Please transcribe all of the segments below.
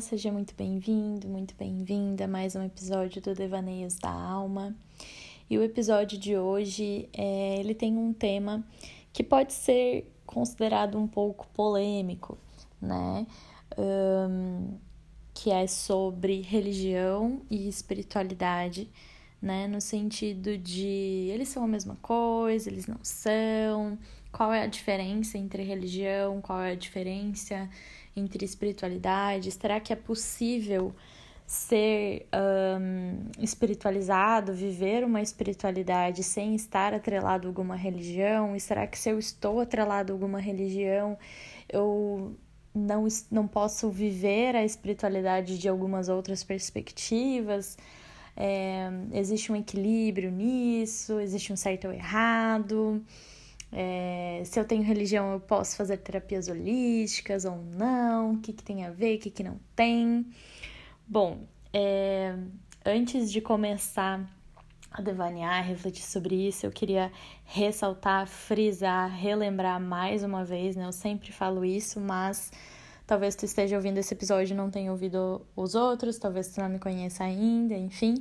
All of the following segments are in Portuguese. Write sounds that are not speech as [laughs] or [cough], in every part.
seja muito bem-vindo, muito bem-vinda a mais um episódio do Devaneios da Alma. E o episódio de hoje, é, ele tem um tema que pode ser considerado um pouco polêmico, né? Um, que é sobre religião e espiritualidade, né? No sentido de eles são a mesma coisa, eles não são, qual é a diferença entre religião, qual é a diferença entre espiritualidade? Será que é possível ser um, espiritualizado, viver uma espiritualidade sem estar atrelado a alguma religião? E será que se eu estou atrelado a alguma religião, eu não, não posso viver a espiritualidade de algumas outras perspectivas? É, existe um equilíbrio nisso? Existe um certo ou errado? É, se eu tenho religião, eu posso fazer terapias holísticas ou não? O que, que tem a ver, o que, que não tem? Bom, é, antes de começar a devanear, refletir sobre isso, eu queria ressaltar, frisar, relembrar mais uma vez, né? Eu sempre falo isso, mas talvez tu esteja ouvindo esse episódio e não tenha ouvido os outros, talvez tu não me conheça ainda, enfim.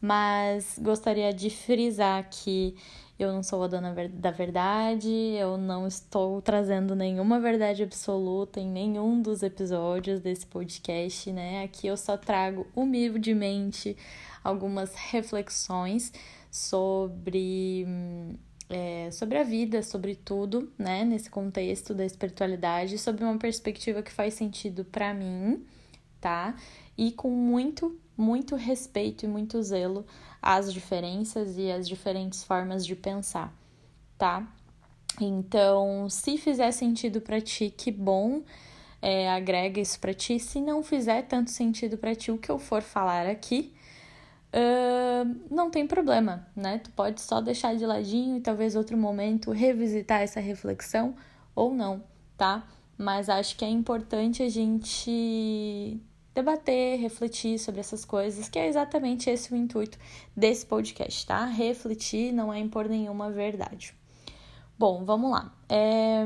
Mas gostaria de frisar que eu não sou a dona da verdade, eu não estou trazendo nenhuma verdade absoluta em nenhum dos episódios desse podcast, né? Aqui eu só trago humildemente algumas reflexões sobre, é, sobre a vida, sobre tudo, né? Nesse contexto da espiritualidade, sobre uma perspectiva que faz sentido para mim, tá? E com muito, muito respeito e muito zelo as diferenças e as diferentes formas de pensar, tá? Então, se fizer sentido para ti, que bom, é, agrega isso para ti. Se não fizer tanto sentido para ti o que eu for falar aqui, uh, não tem problema, né? Tu pode só deixar de ladinho e talvez outro momento revisitar essa reflexão ou não, tá? Mas acho que é importante a gente debater, refletir sobre essas coisas, que é exatamente esse o intuito desse podcast, tá? Refletir não é impor nenhuma verdade. Bom, vamos lá. É...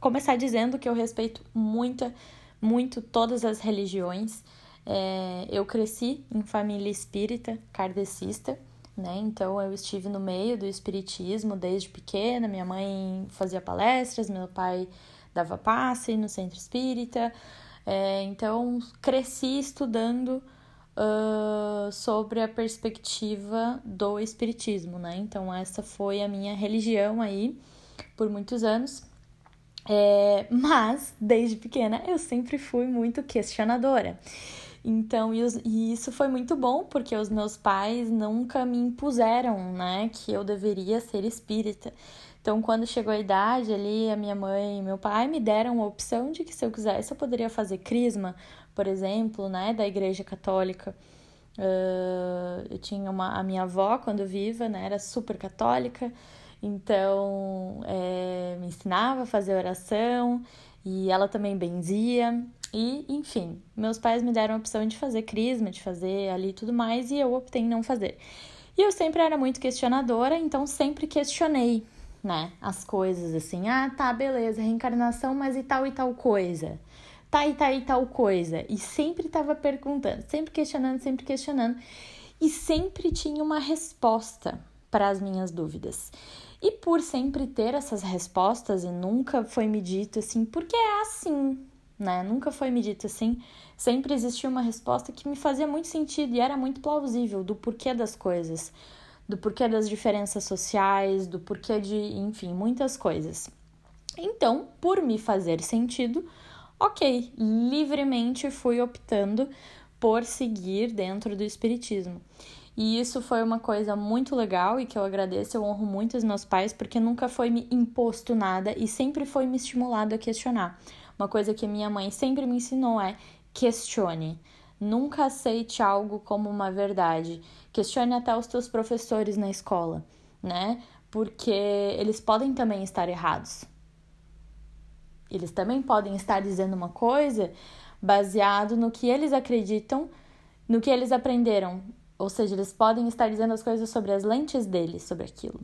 Começar dizendo que eu respeito muito, muito todas as religiões. É... Eu cresci em família espírita, kardecista, né? Então eu estive no meio do espiritismo desde pequena. Minha mãe fazia palestras, meu pai dava passe no centro espírita. É, então, cresci estudando uh, sobre a perspectiva do Espiritismo, né? Então, essa foi a minha religião aí por muitos anos. É, mas, desde pequena, eu sempre fui muito questionadora. Então, e isso foi muito bom, porque os meus pais nunca me impuseram, né, que eu deveria ser espírita. Então, quando chegou a idade ali, a minha mãe e meu pai me deram a opção de que se eu quisesse eu poderia fazer crisma, por exemplo, né, da Igreja Católica. Uh, eu tinha uma, a minha avó, quando viva, né, era super católica, então é, me ensinava a fazer oração e ela também benzia. E, enfim, meus pais me deram a opção de fazer crisma, de fazer ali tudo mais, e eu optei em não fazer. E eu sempre era muito questionadora, então sempre questionei né? As coisas assim, ah, tá, beleza, reencarnação, mas e tal e tal coisa? Tá e tal e tal coisa. E sempre tava perguntando, sempre questionando, sempre questionando. E sempre tinha uma resposta para as minhas dúvidas. E por sempre ter essas respostas e nunca foi me dito assim, porque é assim, né? Nunca foi me dito assim. Sempre existia uma resposta que me fazia muito sentido e era muito plausível do porquê das coisas do porquê das diferenças sociais, do porquê de, enfim, muitas coisas. Então, por me fazer sentido, ok, livremente fui optando por seguir dentro do Espiritismo. E isso foi uma coisa muito legal e que eu agradeço, eu honro muito os meus pais, porque nunca foi me imposto nada e sempre foi me estimulado a questionar. Uma coisa que minha mãe sempre me ensinou é questione. Nunca aceite algo como uma verdade. Questione até os teus professores na escola, né? Porque eles podem também estar errados. Eles também podem estar dizendo uma coisa baseado no que eles acreditam, no que eles aprenderam. Ou seja, eles podem estar dizendo as coisas sobre as lentes deles, sobre aquilo.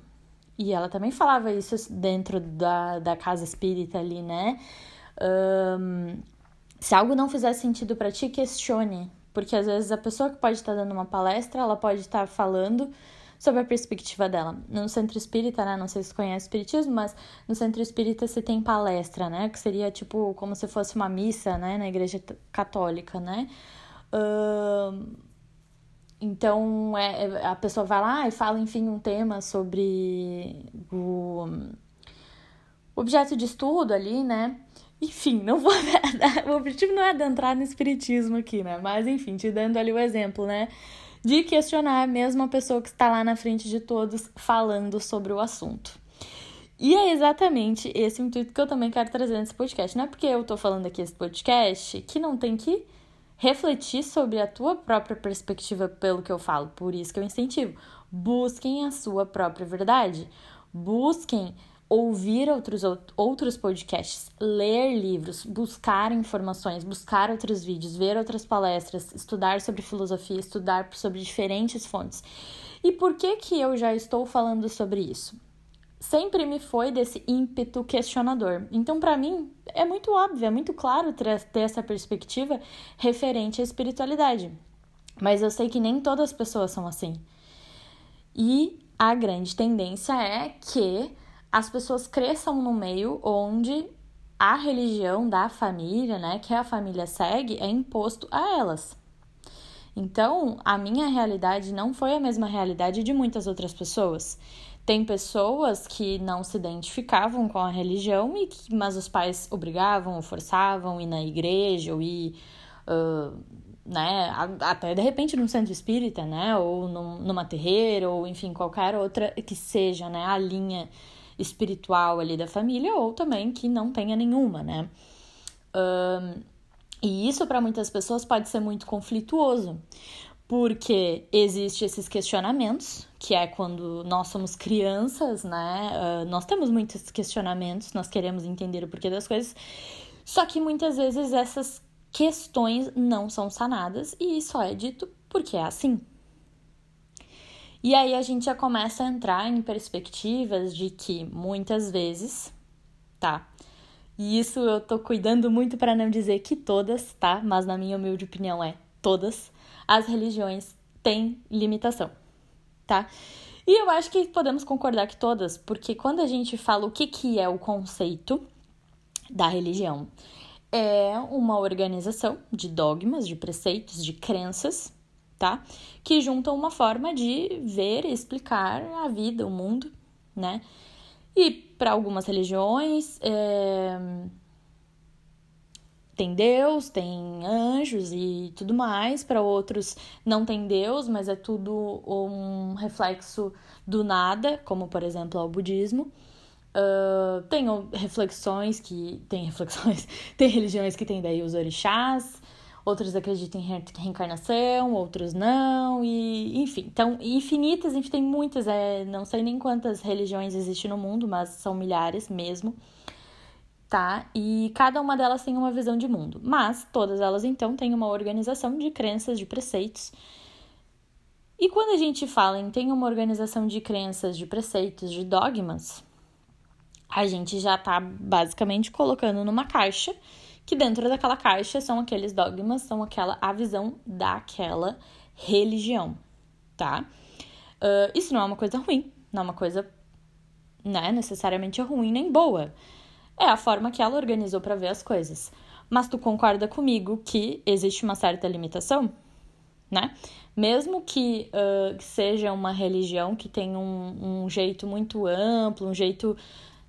E ela também falava isso dentro da, da casa espírita ali, né? Um, Se algo não fizer sentido para ti, questione, porque às vezes a pessoa que pode estar dando uma palestra, ela pode estar falando sobre a perspectiva dela. No centro espírita, né? Não sei se você conhece espiritismo, mas no centro espírita se tem palestra, né? Que seria tipo como se fosse uma missa, né? Na igreja católica, né? Então é, é, a pessoa vai lá e fala, enfim, um tema sobre o objeto de estudo ali, né? Enfim, não vou. [laughs] o objetivo não é adentrar no espiritismo aqui, né? Mas enfim, te dando ali o exemplo, né? De questionar mesmo a pessoa que está lá na frente de todos falando sobre o assunto. E é exatamente esse intuito que eu também quero trazer nesse podcast. Não é porque eu tô falando aqui esse podcast que não tem que refletir sobre a tua própria perspectiva pelo que eu falo. Por isso que eu incentivo. Busquem a sua própria verdade. Busquem ouvir outros, outros podcasts, ler livros, buscar informações, buscar outros vídeos, ver outras palestras, estudar sobre filosofia, estudar sobre diferentes fontes. E por que que eu já estou falando sobre isso? Sempre me foi desse ímpeto questionador. Então, para mim, é muito óbvio, é muito claro ter essa perspectiva referente à espiritualidade. Mas eu sei que nem todas as pessoas são assim. E a grande tendência é que as pessoas cresçam no meio onde a religião da família, né, que a família segue, é imposto a elas. Então, a minha realidade não foi a mesma realidade de muitas outras pessoas. Tem pessoas que não se identificavam com a religião, e que, mas os pais obrigavam forçavam ir na igreja ou ir, uh, né, até de repente num centro espírita, né, ou num, numa terreira, ou enfim, qualquer outra que seja, né, a linha espiritual ali da família, ou também que não tenha nenhuma, né? Um, e isso para muitas pessoas pode ser muito conflituoso, porque existe esses questionamentos, que é quando nós somos crianças, né? Uh, nós temos muitos questionamentos, nós queremos entender o porquê das coisas, só que muitas vezes essas questões não são sanadas e só é dito porque é assim, e aí a gente já começa a entrar em perspectivas de que muitas vezes, tá? E isso eu tô cuidando muito para não dizer que todas, tá? Mas na minha humilde opinião é todas as religiões têm limitação, tá? E eu acho que podemos concordar que todas, porque quando a gente fala o que, que é o conceito da religião, é uma organização de dogmas, de preceitos, de crenças tá? Que juntam uma forma de ver e explicar a vida, o mundo, né? E para algumas religiões é... tem Deus, tem anjos e tudo mais. Para outros não tem Deus, mas é tudo um reflexo do nada, como por exemplo o budismo. Uh, tem reflexões que. Tem reflexões. [laughs] tem religiões que tem daí os orixás outros acreditam em reencarnação, outros não, e enfim, então infinitas, enfim, tem muitas, é, não sei nem quantas religiões existem no mundo, mas são milhares mesmo, tá? E cada uma delas tem uma visão de mundo, mas todas elas então têm uma organização de crenças, de preceitos. E quando a gente fala em tem uma organização de crenças, de preceitos, de dogmas, a gente já tá basicamente colocando numa caixa que dentro daquela caixa são aqueles dogmas, são aquela a visão daquela religião, tá? Uh, isso não é uma coisa ruim, não é uma coisa né, necessariamente ruim nem boa. É a forma que ela organizou para ver as coisas. Mas tu concorda comigo que existe uma certa limitação, né? Mesmo que, uh, seja uma religião que tem um, um jeito muito amplo, um jeito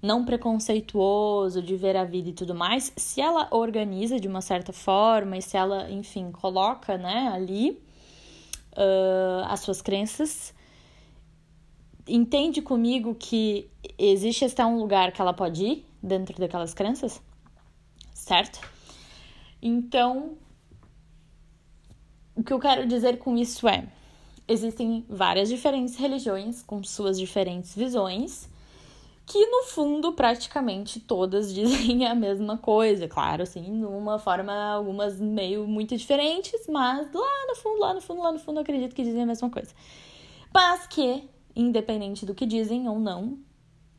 não preconceituoso de ver a vida e tudo mais, se ela organiza de uma certa forma e se ela, enfim, coloca, né, ali uh, as suas crenças, entende comigo que existe até um lugar que ela pode ir dentro daquelas crenças, certo? Então, o que eu quero dizer com isso é: existem várias diferentes religiões com suas diferentes visões que no fundo praticamente todas [laughs] dizem a mesma coisa, claro, assim, numa forma, algumas meio muito diferentes, mas lá no fundo, lá no fundo, lá no fundo, acredito que dizem a mesma coisa. Mas que, independente do que dizem ou não,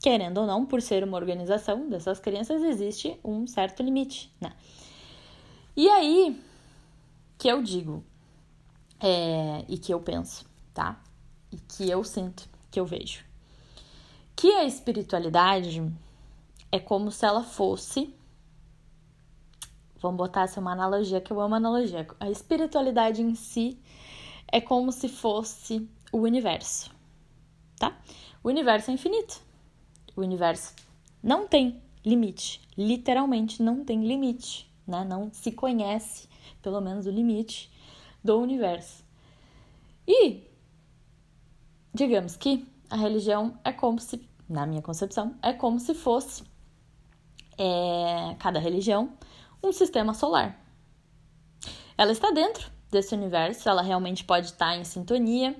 querendo ou não, por ser uma organização dessas crianças, existe um certo limite, né? E aí que eu digo é, e que eu penso, tá? E que eu sinto, que eu vejo. Que a espiritualidade é como se ela fosse. Vamos botar essa uma analogia, que eu amo analogia. A espiritualidade em si é como se fosse o universo, tá? O universo é infinito. O universo não tem limite. Literalmente não tem limite, né? Não se conhece, pelo menos, o limite do universo. E digamos que a religião é como se, na minha concepção, é como se fosse é, cada religião um sistema solar. Ela está dentro desse universo, ela realmente pode estar em sintonia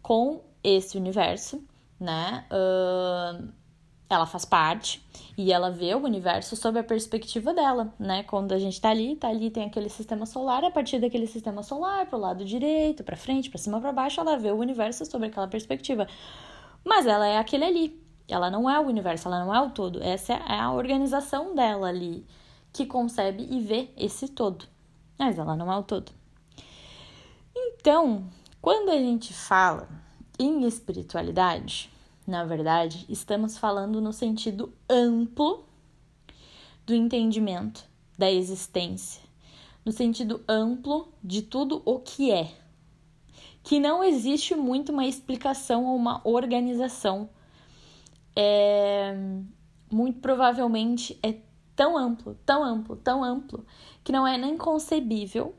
com esse universo, né? Uh, ela faz parte e ela vê o universo sob a perspectiva dela, né? Quando a gente tá ali, tá ali, tem aquele sistema solar, a partir daquele sistema solar, pro lado direito, para frente, para cima, para baixo, ela vê o universo sob aquela perspectiva. Mas ela é aquele ali. Ela não é o universo, ela não é o todo. Essa é a organização dela ali que concebe e vê esse todo. Mas ela não é o todo. Então, quando a gente fala em espiritualidade, na verdade, estamos falando no sentido amplo do entendimento da existência, no sentido amplo de tudo o que é. Que não existe muito uma explicação ou uma organização. É, muito provavelmente é tão amplo, tão amplo, tão amplo, que não é nem concebível,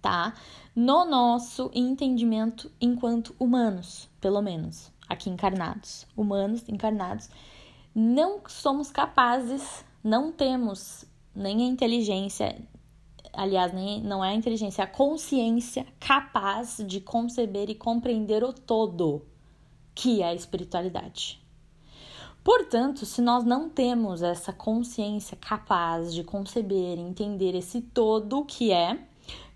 tá? No nosso entendimento enquanto humanos, pelo menos aqui encarnados, humanos encarnados, não somos capazes, não temos nem a inteligência, aliás, nem, não é a inteligência, é a consciência capaz de conceber e compreender o todo que é a espiritualidade. Portanto, se nós não temos essa consciência capaz de conceber e entender esse todo que é,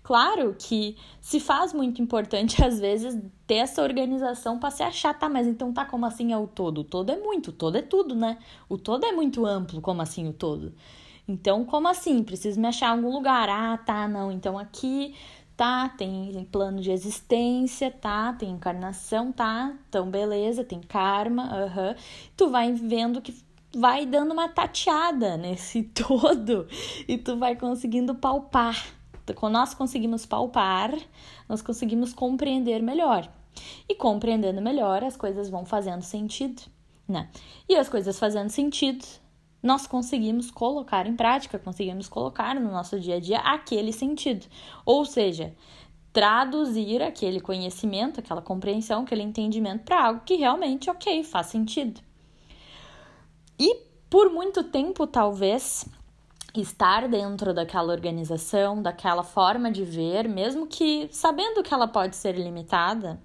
Claro que se faz muito importante, [laughs] às vezes, ter essa organização para se achar, tá, mas então tá como assim é o todo? O todo é muito, o todo é tudo, né? O todo é muito amplo, como assim o todo? Então, como assim? Preciso me achar em algum lugar. Ah, tá, não. Então aqui tá, tem plano de existência, tá, tem encarnação, tá, então beleza, tem karma, aham. Uhum. Tu vai vendo que vai dando uma tateada nesse [laughs] todo e tu vai conseguindo palpar quando nós conseguimos palpar, nós conseguimos compreender melhor. E compreendendo melhor, as coisas vão fazendo sentido, né? E as coisas fazendo sentido, nós conseguimos colocar em prática, conseguimos colocar no nosso dia a dia aquele sentido. Ou seja, traduzir aquele conhecimento, aquela compreensão, aquele entendimento para algo que realmente, ok, faz sentido. E por muito tempo, talvez, estar dentro daquela organização, daquela forma de ver, mesmo que sabendo que ela pode ser limitada,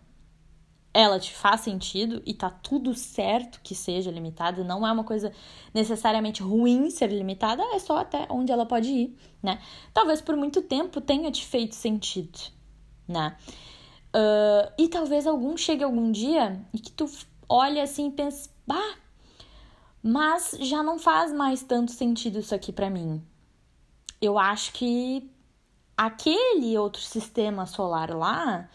ela te faz sentido e tá tudo certo que seja limitada, não é uma coisa necessariamente ruim ser limitada, é só até onde ela pode ir, né? Talvez por muito tempo tenha te feito sentido, né? Uh, e talvez algum chegue algum dia e que tu olha assim e pense, bah, mas já não faz mais tanto sentido isso aqui para mim. Eu acho que aquele outro sistema solar lá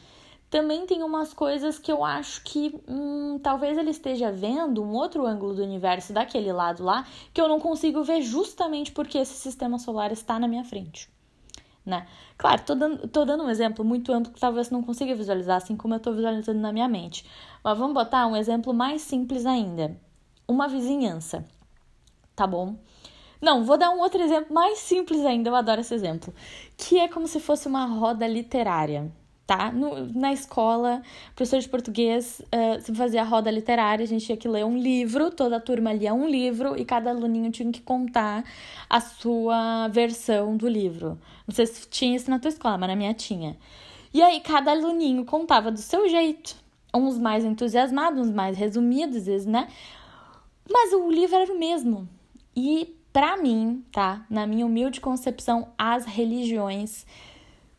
também tem umas coisas que eu acho que hum, talvez ele esteja vendo um outro ângulo do universo daquele lado lá que eu não consigo ver justamente porque esse sistema solar está na minha frente. Né? Claro, tô dando, tô dando um exemplo muito amplo que talvez não consiga visualizar assim como eu estou visualizando na minha mente. Mas vamos botar um exemplo mais simples ainda uma vizinhança, tá bom? Não, vou dar um outro exemplo mais simples ainda, eu adoro esse exemplo, que é como se fosse uma roda literária, tá? No, na escola, professor de português uh, se fazia a roda literária, a gente tinha que ler um livro, toda a turma lia um livro e cada aluninho tinha que contar a sua versão do livro. Não sei se tinha isso na tua escola, mas na minha tinha. E aí cada aluninho contava do seu jeito, uns mais entusiasmados, uns mais resumidos, né? Mas o livro era o mesmo. E para mim, tá? Na minha humilde concepção, as religiões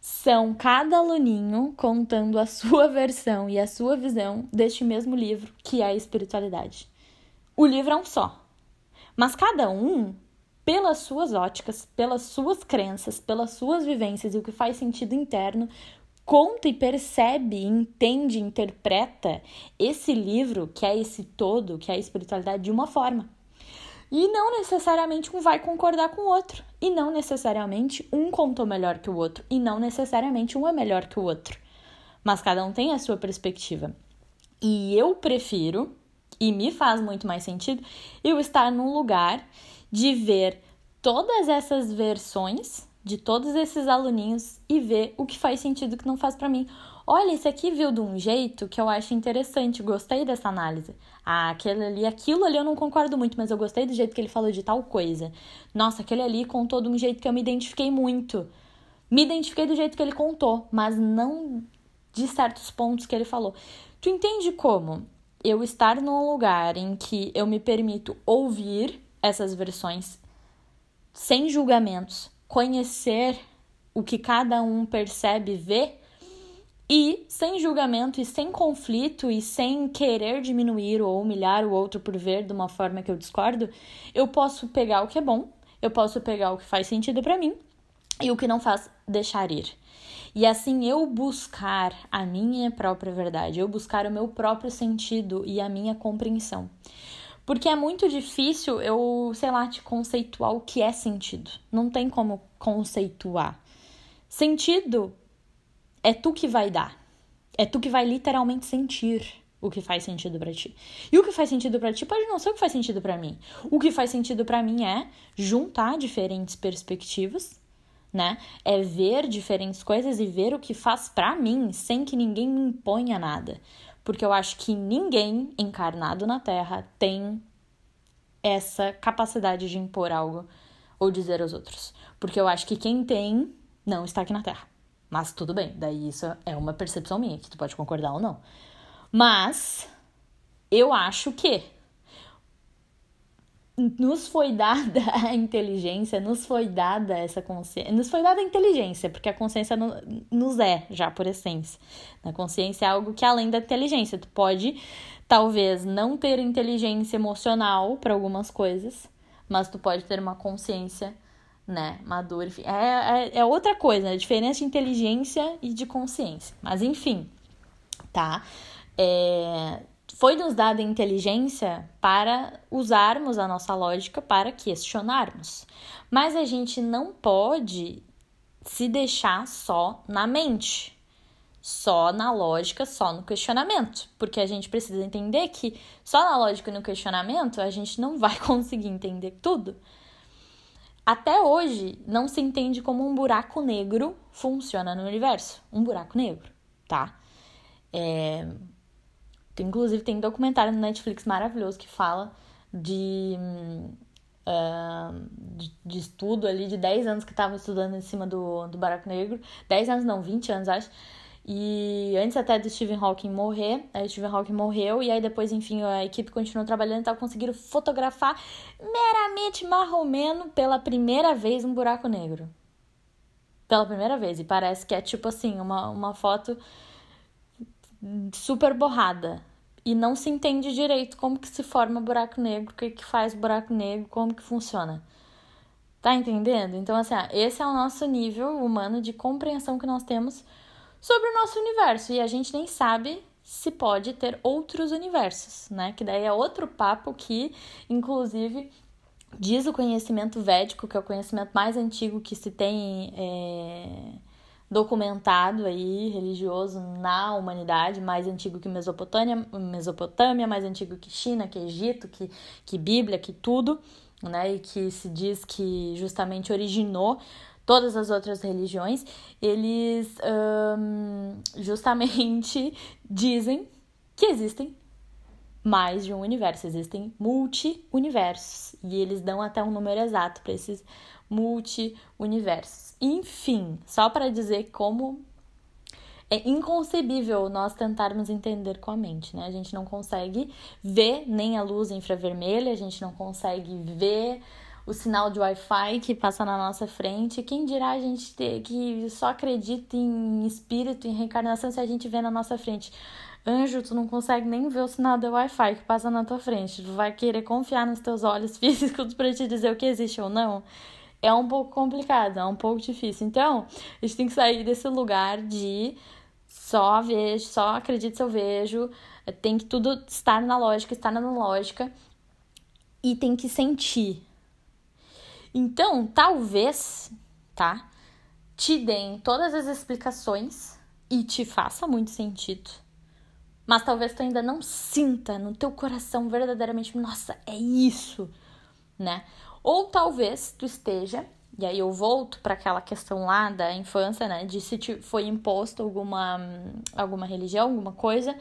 são cada aluninho contando a sua [laughs] versão e a sua visão deste mesmo livro, que é a espiritualidade. O livro é um só. Mas cada um pelas suas óticas, pelas suas crenças, pelas suas vivências e o que faz sentido interno, conta e percebe, entende, interpreta esse livro, que é esse todo, que é a espiritualidade, de uma forma. E não necessariamente um vai concordar com o outro. E não necessariamente um contou melhor que o outro. E não necessariamente um é melhor que o outro. Mas cada um tem a sua perspectiva. E eu prefiro, e me faz muito mais sentido, eu estar num lugar de ver todas essas versões de todos esses aluninhos e ver o que faz sentido e o que não faz para mim. Olha, esse aqui viu de um jeito que eu acho interessante, gostei dessa análise. Ah, aquele ali, aquilo ali eu não concordo muito, mas eu gostei do jeito que ele falou de tal coisa. Nossa, aquele ali contou de um jeito que eu me identifiquei muito. Me identifiquei do jeito que ele contou, mas não de certos pontos que ele falou. Tu entende como eu estar num lugar em que eu me permito ouvir essas versões sem julgamentos, conhecer o que cada um percebe, vê e sem julgamento e sem conflito e sem querer diminuir ou humilhar o outro por ver de uma forma que eu discordo, eu posso pegar o que é bom, eu posso pegar o que faz sentido para mim e o que não faz deixar ir. E assim eu buscar a minha própria verdade, eu buscar o meu próprio sentido e a minha compreensão. Porque é muito difícil eu, sei lá, te conceituar o que é sentido. Não tem como conceituar. Sentido é tu que vai dar. É tu que vai literalmente sentir o que faz sentido para ti. E o que faz sentido para ti pode não ser o que faz sentido para mim. O que faz sentido para mim é juntar diferentes perspectivas, né? É ver diferentes coisas e ver o que faz para mim, sem que ninguém me imponha nada. Porque eu acho que ninguém encarnado na Terra tem essa capacidade de impor algo ou dizer aos outros. Porque eu acho que quem tem não está aqui na Terra. Mas tudo bem, daí isso é uma percepção minha, que tu pode concordar ou não. Mas eu acho que nos foi dada [laughs] a inteligência, nos foi dada essa consciência, nos foi dada a inteligência, porque a consciência nos é já por essência. A consciência é algo que é além da inteligência, tu pode talvez não ter inteligência emocional para algumas coisas, mas tu pode ter uma consciência né, madura, enfim, é, é, é outra coisa, a diferença de inteligência e de consciência. Mas enfim, tá? É, foi nos dada inteligência para usarmos a nossa lógica para questionarmos. Mas a gente não pode se deixar só na mente, só na lógica, só no questionamento, porque a gente precisa entender que só na lógica e no questionamento a gente não vai [laughs] conseguir entender tudo. Até hoje, não se entende como um buraco negro funciona no universo. Um buraco negro, tá? É... Inclusive, tem um documentário no Netflix maravilhoso que fala de, uh, de, de, estudo ali de 10 anos que estava estudando em cima do, do buraco negro. 10 anos, não, 20 anos, acho e antes até do Stephen Hawking morrer, aí o Stephen Hawking morreu e aí depois, enfim, a equipe continuou trabalhando e tal, conseguiram fotografar meramente marromeno pela primeira vez um buraco negro. Pela primeira vez. E parece que é tipo assim, uma, uma foto super borrada. E não se entende direito como que se forma buraco negro, o que, que faz buraco negro, como que funciona. Tá entendendo? Então, assim, esse é o nosso nível humano de compreensão que nós temos sobre o nosso universo e a gente nem sabe se pode ter outros universos, né? Que daí é outro papo que, inclusive, diz o conhecimento védico, que é o conhecimento mais antigo que se tem é, documentado aí, religioso na humanidade, mais antigo que Mesopotâmia, Mesopotâmia, mais antigo que China, que Egito, que, que Bíblia, que tudo, né? E que se diz que justamente originou todas as outras religiões, eles um, justamente [laughs] dizem que existem mais de um universo, existem multi-universos. E eles dão até um número exato para esses multi-universos. Enfim, só para dizer como é inconcebível nós tentarmos entender com a mente, né? A gente não consegue ver nem a luz infravermelha, a gente não consegue ver o sinal de Wi-Fi que passa na nossa frente. Quem dirá a gente ter, que só acredita em espírito, em reencarnação, se a gente vê na nossa frente Anjo, tu não consegue nem ver o sinal do Wi-Fi que passa na tua frente. Tu vai querer confiar nos teus olhos [laughs] físicos para te dizer o que existe ou não? É um pouco complicado, é um pouco difícil. Então, a gente tem que sair desse lugar de só vejo, só acredito se eu vejo. Tem que tudo estar na lógica, estar na lógica. E tem que sentir. Então, talvez, tá? Te deem todas as explicações e te faça muito sentido mas talvez tu ainda não sinta no teu coração verdadeiramente, nossa, é isso, né? Ou talvez tu esteja, e aí eu volto para aquela questão lá da infância, né, de se te foi imposto alguma alguma religião, alguma coisa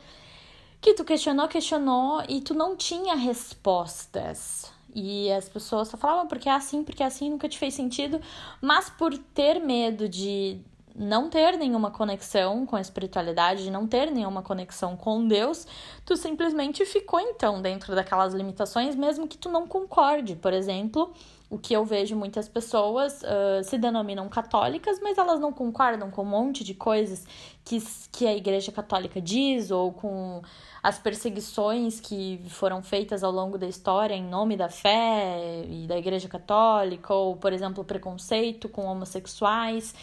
que tu questionou, questionou e tu não tinha respostas. E as pessoas só falavam porque é assim, porque é assim, nunca te fez sentido, mas por ter medo de não ter nenhuma conexão com a espiritualidade, não ter nenhuma conexão com Deus, tu simplesmente ficou então dentro daquelas limitações, mesmo que tu não concorde. Por exemplo, o que eu vejo muitas pessoas uh, se denominam católicas, mas elas não concordam com um monte de coisas que, que a Igreja Católica diz, ou com as perseguições que foram feitas ao longo da história em nome da fé e da Igreja Católica, ou, por exemplo, preconceito com homossexuais.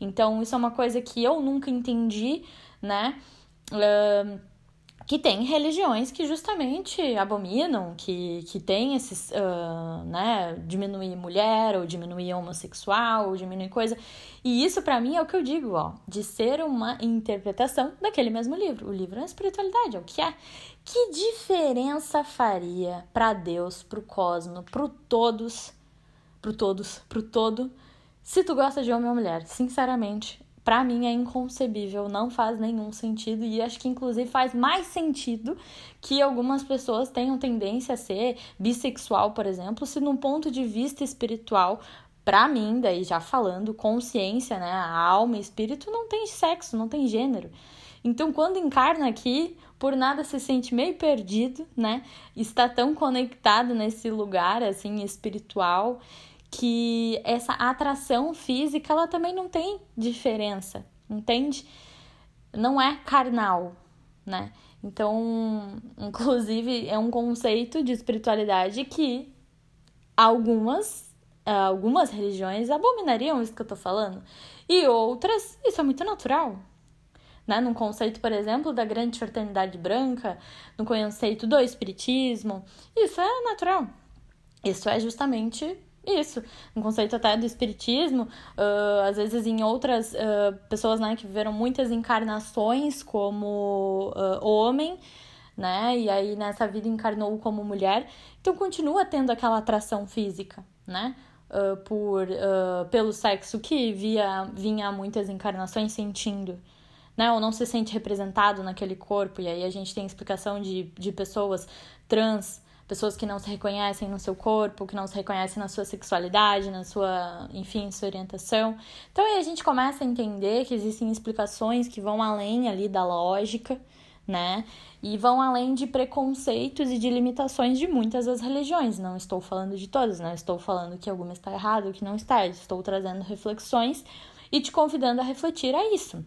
Então, isso é uma coisa que eu nunca entendi, né? Que tem religiões que justamente abominam, que, que tem esses, uh, né, diminuir mulher, ou diminuir homossexual, ou diminuir coisa. E isso para mim é o que eu digo, ó, de ser uma interpretação daquele mesmo livro. O livro é a espiritualidade, é o que é. Que diferença faria para Deus, pro cosmos, pro todos, pro todos, pro todo, se tu gosta de homem ou mulher, sinceramente, para mim é inconcebível, não faz nenhum sentido e acho que inclusive faz mais sentido que algumas pessoas tenham tendência a ser bissexual, por exemplo, se num ponto de vista espiritual, para mim, daí já falando, consciência, né, a alma e espírito não tem sexo, não tem gênero. Então, quando encarna aqui, por nada se sente meio perdido, né? Está tão conectado nesse lugar assim espiritual que essa atração física ela também não tem diferença, entende? Não é carnal, né? Então, [laughs] inclusive, é um conceito de espiritualidade que algumas algumas religiões abominariam isso que eu tô falando. E outras, isso é muito natural. Né? Num conceito, por exemplo, da grande fraternidade branca, no conceito do espiritismo, isso é natural. Isso é justamente isso, um conceito até do espiritismo, uh, às vezes em outras uh, pessoas né, que viveram muitas encarnações como uh, homem, né? E aí nessa vida encarnou como mulher, então continua tendo aquela atração física, né? por pelo sexo que via vinha muitas encarnações sentindo né ou não se sente representado naquele corpo e aí a gente tem explicação de, de pessoas trans pessoas que não se reconhecem no seu corpo, que não se reconhecem na sua sexualidade, na sua, enfim, sua orientação. Então aí a gente começa a entender que existem explicações que vão além ali da lógica, né? E vão além de preconceitos e de limitações de muitas das religiões. Não estou falando de todas, não estou falando que alguma está errada, que não está. Estou trazendo reflexões e te convidando a refletir a isso.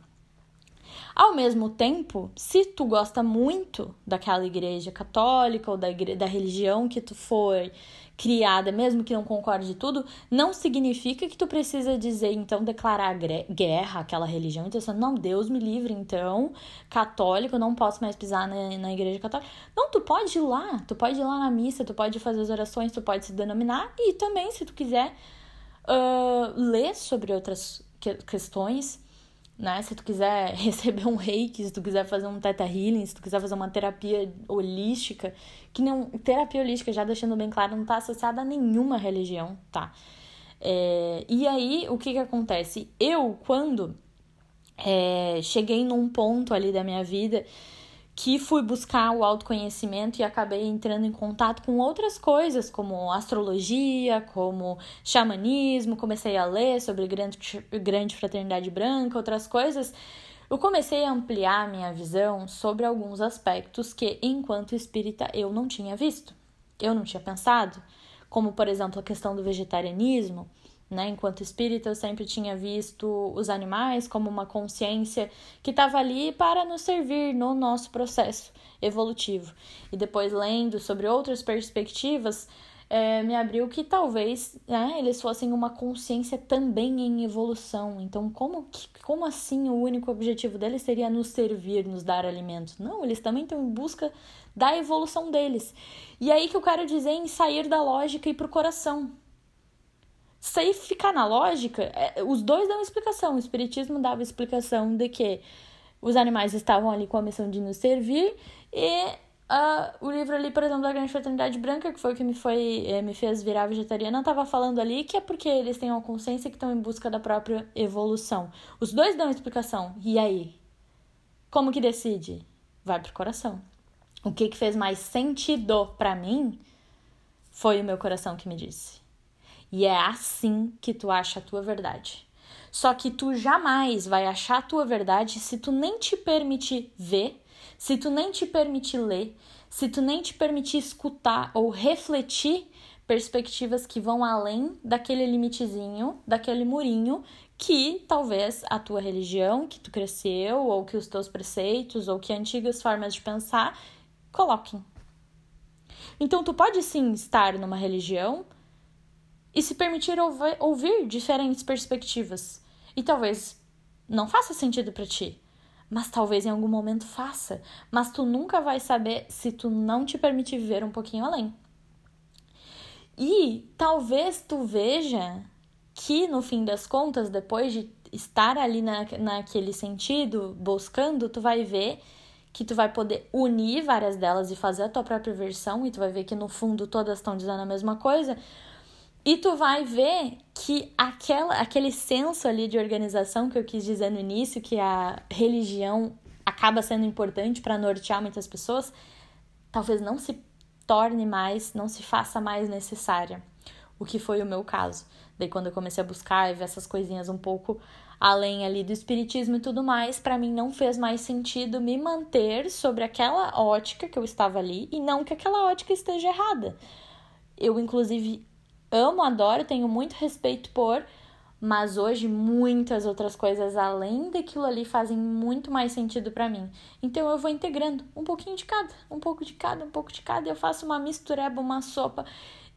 Ao mesmo tempo, se tu gosta muito daquela igreja católica ou da, igreja, da religião que tu foi criada, mesmo que não concorde de tudo, não significa que tu precisa dizer, então, declarar guerra àquela religião. Então, assim, não, Deus me livre, então, católico, não posso mais pisar na, na igreja católica. Não, tu pode ir lá, tu pode ir lá na missa, tu pode fazer as orações, tu pode se denominar e também, se tu quiser, uh, ler sobre outras questões né? Se tu quiser [laughs] receber um reiki, se tu quiser fazer um teta healing, se tu quiser fazer uma terapia holística, que não terapia holística, já deixando bem claro, não está associada a nenhuma religião, tá? É, e aí, o que que acontece? Eu, quando é, cheguei num ponto ali da minha vida que fui buscar o autoconhecimento e acabei entrando em contato com outras coisas, como astrologia, como xamanismo, comecei a ler sobre grande, grande fraternidade branca, outras coisas. Eu comecei a ampliar minha visão sobre alguns aspectos que, enquanto espírita, eu não tinha visto, eu não tinha pensado, como, por exemplo, a questão do vegetarianismo, né? Enquanto espírita, eu sempre tinha visto os animais como uma consciência que estava ali para nos servir no nosso processo evolutivo. E depois, lendo sobre outras perspectivas, é, me abriu que talvez né, eles fossem uma consciência também em evolução. Então, como, como assim o único objetivo deles seria nos servir, nos dar alimento? Não, eles também estão em busca da evolução deles. E aí que eu quero dizer em sair da lógica e ir pro coração. Se aí ficar na lógica, é, os dois dão explicação. O Espiritismo dava explicação de que os animais estavam ali com a missão de nos servir e uh, o livro ali, por exemplo, da Grande Fraternidade Branca, que foi o que me, foi, eh, me fez virar vegetariana, estava falando ali que é porque eles têm uma consciência que estão em busca da própria evolução. Os dois dão explicação. E aí? Como que decide? Vai pro coração. O que, que fez mais sentido para mim foi o meu coração que me disse. E é assim que tu acha a tua verdade. Só que tu jamais vai achar a tua verdade se tu nem te permitir ver, se tu nem te permitir ler, se tu nem te permitir escutar ou refletir perspectivas que vão além daquele limitezinho, daquele murinho que talvez a tua religião, que tu cresceu, ou que os teus preceitos, ou que antigas formas de pensar coloquem. Então tu pode sim estar numa religião, e se permitir ouvir, diferentes perspectivas. E talvez não faça sentido para ti, mas talvez em algum momento faça. Mas tu nunca vai saber se tu não te permitir viver um pouquinho além. E talvez tu veja que no fim das contas, depois de estar ali na, naquele sentido, buscando, tu vai ver que tu vai poder unir várias delas e fazer a tua própria versão, e tu vai ver que no fundo todas estão dizendo a mesma coisa, e tu vai ver que aquela, aquele senso ali de organização que eu quis dizer no início, que a religião acaba sendo importante para nortear muitas pessoas, talvez não se torne mais, não se faça mais necessária. O que foi o meu caso. Daí quando eu comecei a buscar e ver essas coisinhas um pouco além ali do espiritismo e tudo mais, para mim não fez mais sentido me manter sobre aquela ótica que eu estava ali e não que aquela ótica esteja errada. Eu inclusive amo, adoro, tenho muito respeito por, mas hoje muitas outras coisas além daquilo ali fazem muito mais sentido para mim. Então eu vou integrando um pouquinho de cada, um pouco de cada, um pouco de cada, eu faço uma mistureba, uma sopa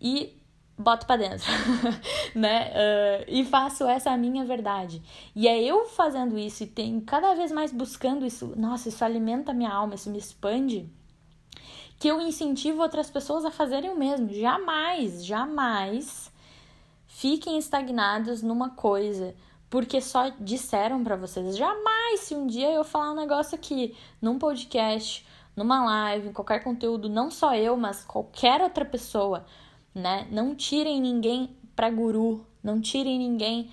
e boto para dentro, [laughs] né? Uh, e faço essa minha verdade. E é eu fazendo isso e tenho cada vez mais buscando isso. Nossa, isso alimenta minha alma, isso me expande que eu incentivo outras pessoas a fazerem o mesmo. Jamais, jamais fiquem estagnados numa coisa porque só disseram para vocês. Jamais, se um dia eu falar um negócio aqui num podcast, numa live, em qualquer conteúdo, não só eu, mas qualquer outra pessoa, né? Não tirem ninguém para guru, não tirem ninguém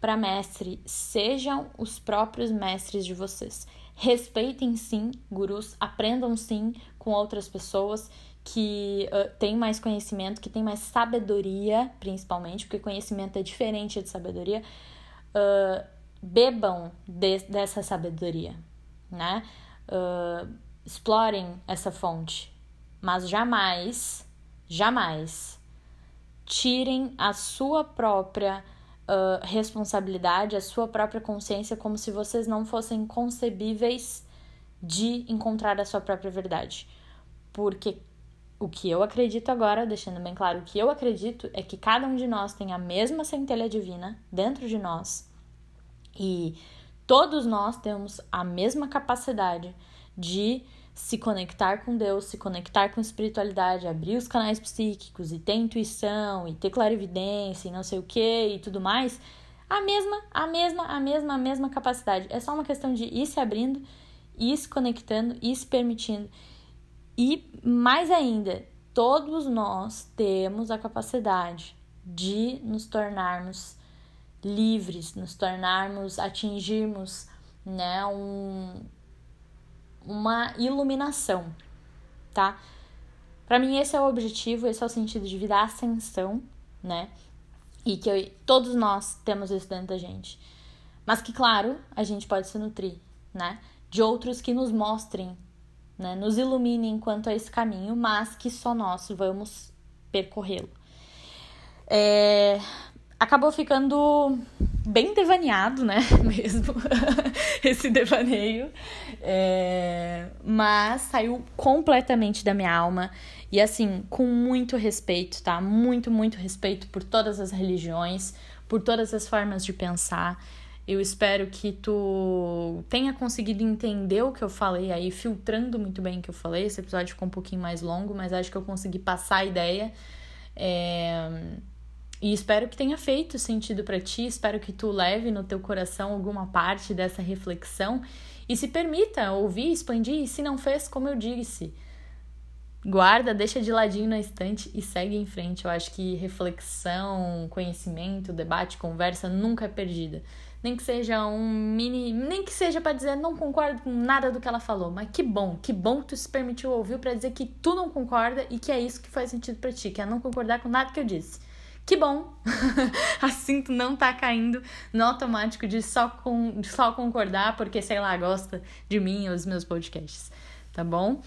para mestre, sejam os próprios mestres de vocês. Respeitem sim gurus, aprendam sim com outras pessoas que uh, têm mais conhecimento, que têm mais sabedoria, principalmente, porque conhecimento é diferente de sabedoria. Uh, bebam de, dessa sabedoria, né? Uh, explorem essa fonte, mas jamais, jamais tirem a sua própria uh, responsabilidade, a sua própria consciência, como se vocês não fossem concebíveis de encontrar a sua própria verdade. Porque o que eu acredito agora, deixando bem claro, o que eu acredito é que cada um de nós tem a mesma centelha divina dentro de nós e todos nós temos a mesma capacidade de se conectar com Deus, se conectar com espiritualidade, abrir os canais psíquicos e ter intuição e ter clarividência e não sei o que e tudo mais, a mesma, a mesma, a mesma, a mesma capacidade. É só uma questão de ir se abrindo, ir se conectando, ir se permitindo. E mais ainda, todos nós temos a capacidade de nos tornarmos livres, nos tornarmos, atingirmos né, um, uma iluminação, tá? Para mim esse é o objetivo, esse é o sentido de vida, a ascensão, né? E que eu, todos nós temos isso dentro da gente. Mas que, claro, a gente pode se nutrir, né? De outros que nos mostrem, né? Nos iluminem quanto a esse caminho, mas que só nós vamos percorrê-lo. É... acabou ficando bem devaneado, né? [laughs] Mesmo [laughs] esse devaneio. É... Mas saiu completamente da minha alma. E assim, com muito respeito, tá? Muito, muito respeito por todas as religiões, por todas as formas de pensar. Eu espero que tu tenha conseguido entender o que eu falei aí, filtrando muito bem o que eu falei. Esse episódio ficou um pouquinho mais longo, mas acho que eu consegui passar a ideia. É... E espero que tenha feito sentido para ti, espero que tu leve no teu coração alguma parte dessa reflexão e se permita ouvir, expandir, e se não fez, como eu disse, guarda, deixa de ladinho na estante e segue em frente. Eu acho que reflexão, conhecimento, debate, conversa nunca é perdida. Nem que seja um mini, nem que seja para dizer não concordo com nada do que ela falou, mas que bom, que bom que tu se permitiu ouvir para dizer que tu não concorda e que é isso que faz sentido para ti, que é não concordar com nada que eu disse. Que bom! [laughs] assim tu não tá caindo no automático de só, com, de só concordar porque, sei lá, gosta de mim ou dos meus podcasts, tá bom?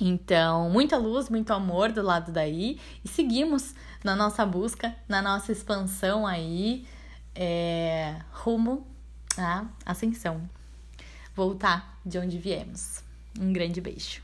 Então, muita luz, muito amor do lado daí e seguimos na nossa busca, na nossa expansão aí, é, rumo à ascensão. Voltar de onde viemos. Um grande beijo.